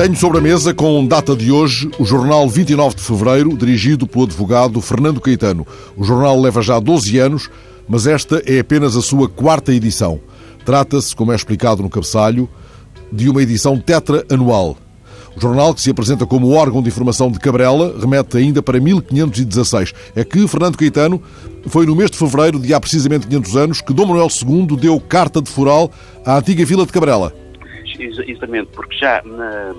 Tenho sobre a mesa, com data de hoje, o jornal 29 de fevereiro, dirigido pelo advogado Fernando Caetano. O jornal leva já 12 anos, mas esta é apenas a sua quarta edição. Trata-se, como é explicado no cabeçalho, de uma edição tetra anual. O jornal, que se apresenta como órgão de informação de Cabrela, remete ainda para 1516. É que Fernando Caetano foi no mês de fevereiro, de há precisamente 500 anos, que Dom Manuel II deu carta de foral à antiga vila de Cabrela exatamente, porque já na,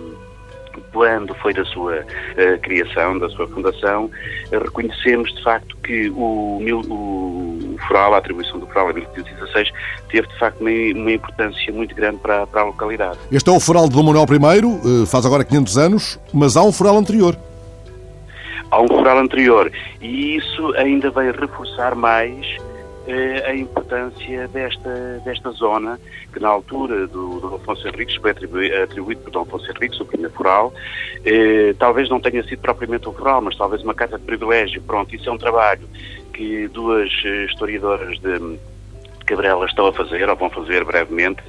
quando foi da sua uh, criação, da sua fundação, uh, reconhecemos de facto que o, o, o FRAL, a atribuição do FRAL em 1516, teve de facto uma, uma importância muito grande para, para, a localidade. Este é o FRAL de Dom Manuel I, uh, faz agora 500 anos, mas há um FRAL anterior. Há um FRAL anterior e isso ainda vai reforçar mais eh, a importância desta, desta zona, que na altura do, do Afonso Henriques foi atribuído, atribuído por Dom Afonso Henriques, o primeiro foral, eh, talvez não tenha sido propriamente um foral, mas talvez uma carta de privilégio. Pronto, isso é um trabalho que duas eh, historiadoras de Cabrela estão a fazer, ou vão fazer brevemente,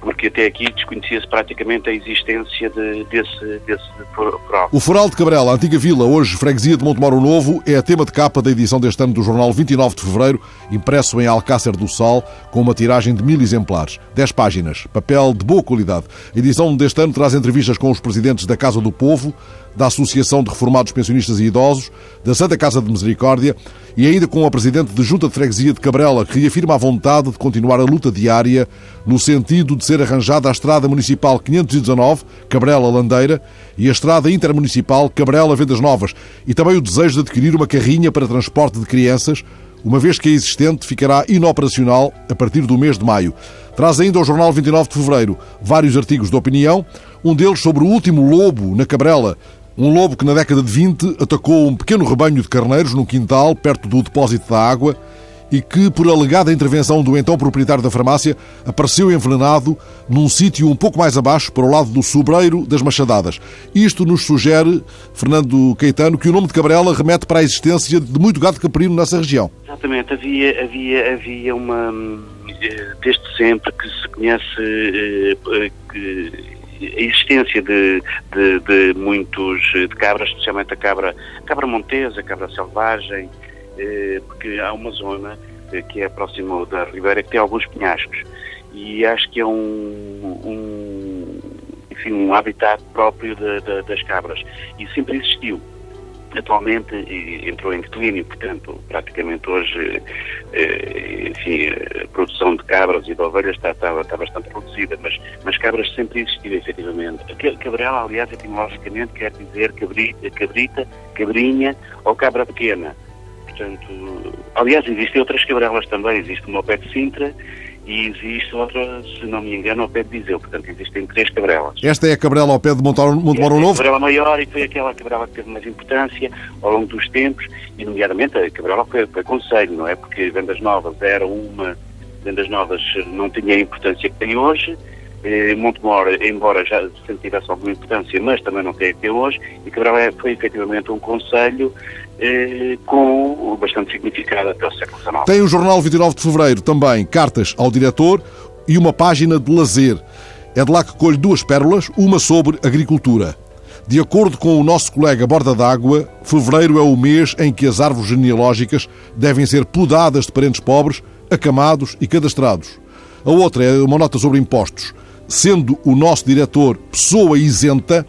porque até aqui desconhecia-se praticamente a existência de, desse, desse foral. O Foral de Cabrela, antiga vila, hoje freguesia de Montemoro Novo, é a tema de capa da edição deste ano do jornal 29 de Fevereiro, impresso em Alcácer do Sal, com uma tiragem de mil exemplares. 10 páginas, papel de boa qualidade. A edição deste ano traz entrevistas com os presidentes da Casa do Povo, da Associação de Reformados Pensionistas e Idosos, da Santa Casa de Misericórdia e ainda com a Presidente de Junta de Freguesia de Cabrela, que reafirma a vontade de continuar a luta diária no sentido de ser arranjada a Estrada Municipal 519, Cabrela-Landeira, e a Estrada Intermunicipal Cabrela-Vendas Novas, e também o desejo de adquirir uma carrinha para transporte de crianças, uma vez que a existente ficará inoperacional a partir do mês de maio. Traz ainda ao Jornal 29 de Fevereiro vários artigos de opinião, um deles sobre o último lobo na Cabrela, um lobo que na década de 20 atacou um pequeno rebanho de carneiros num quintal perto do depósito da água e que, por alegada intervenção do então proprietário da farmácia, apareceu envenenado num sítio um pouco mais abaixo, para o lado do sobreiro das Machadadas. Isto nos sugere, Fernando Caetano, que o nome de Cabrela remete para a existência de muito gado caprino nessa região. Exatamente, havia, havia, havia uma. Eh, desde sempre que se conhece eh, que a existência de, de, de, muitos de cabras, especialmente a cabra, cabra montesa, a cabra selvagem, eh, porque há uma zona eh, que é próximo da Ribeira que tem alguns penhascos e acho que é um, um enfim, um habitat próprio de, de, das cabras e sempre existiu. Atualmente entrou em declínio, portanto, praticamente hoje, eh, enfim, a produção de cabras e de ovelhas está, está, está bastante reduzida, mas, mas cabras sempre existiram, efetivamente. Cabrela, aliás, etimologicamente quer dizer cabrita, cabrita, cabrinha ou cabra pequena. Portanto, aliás, existem outras cabrelas também, existe uma ao pé de Sintra e existe outra, se não me engano, ao pé de Viseu. Portanto, existem três cabrelas. Esta é a cabrela ao pé de Montemoro Novo? É a cabrela maior e foi aquela cabrela que teve mais importância ao longo dos tempos, e nomeadamente a cabrela foi, foi conselho, não é? Porque Vendas Novas era uma, Vendas Novas não tinha a importância que tem hoje, eh, Montemor, embora já tivesse alguma importância, mas também não tem até hoje, e Cabrela foi efetivamente um conselho eh, com bastante significado até o século XIX. Tem o jornal 29 de Fevereiro também cartas ao diretor e uma página de lazer. É de lá que colho duas pérolas, uma sobre agricultura. De acordo com o nosso colega Borda d'Água, fevereiro é o mês em que as árvores genealógicas devem ser podadas de parentes pobres, acamados e cadastrados. A outra é uma nota sobre impostos sendo o nosso diretor pessoa isenta,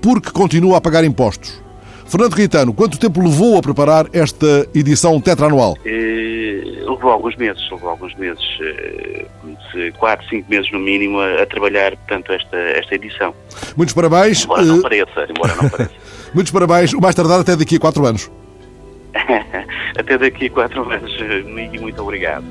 porque continua a pagar impostos. Fernando Caetano, quanto tempo levou a preparar esta edição tetraanual? Eh, levou alguns meses, levou alguns meses, eh, quatro, cinco meses no mínimo, a, a, trabalhar, portanto, esta, esta edição. Muitos parabéns. Embora não eh, pareça, embora não pareça. Muitos parabéns, o mais tardar até daqui a quatro anos. até daqui a quatro anos, e muito obrigado.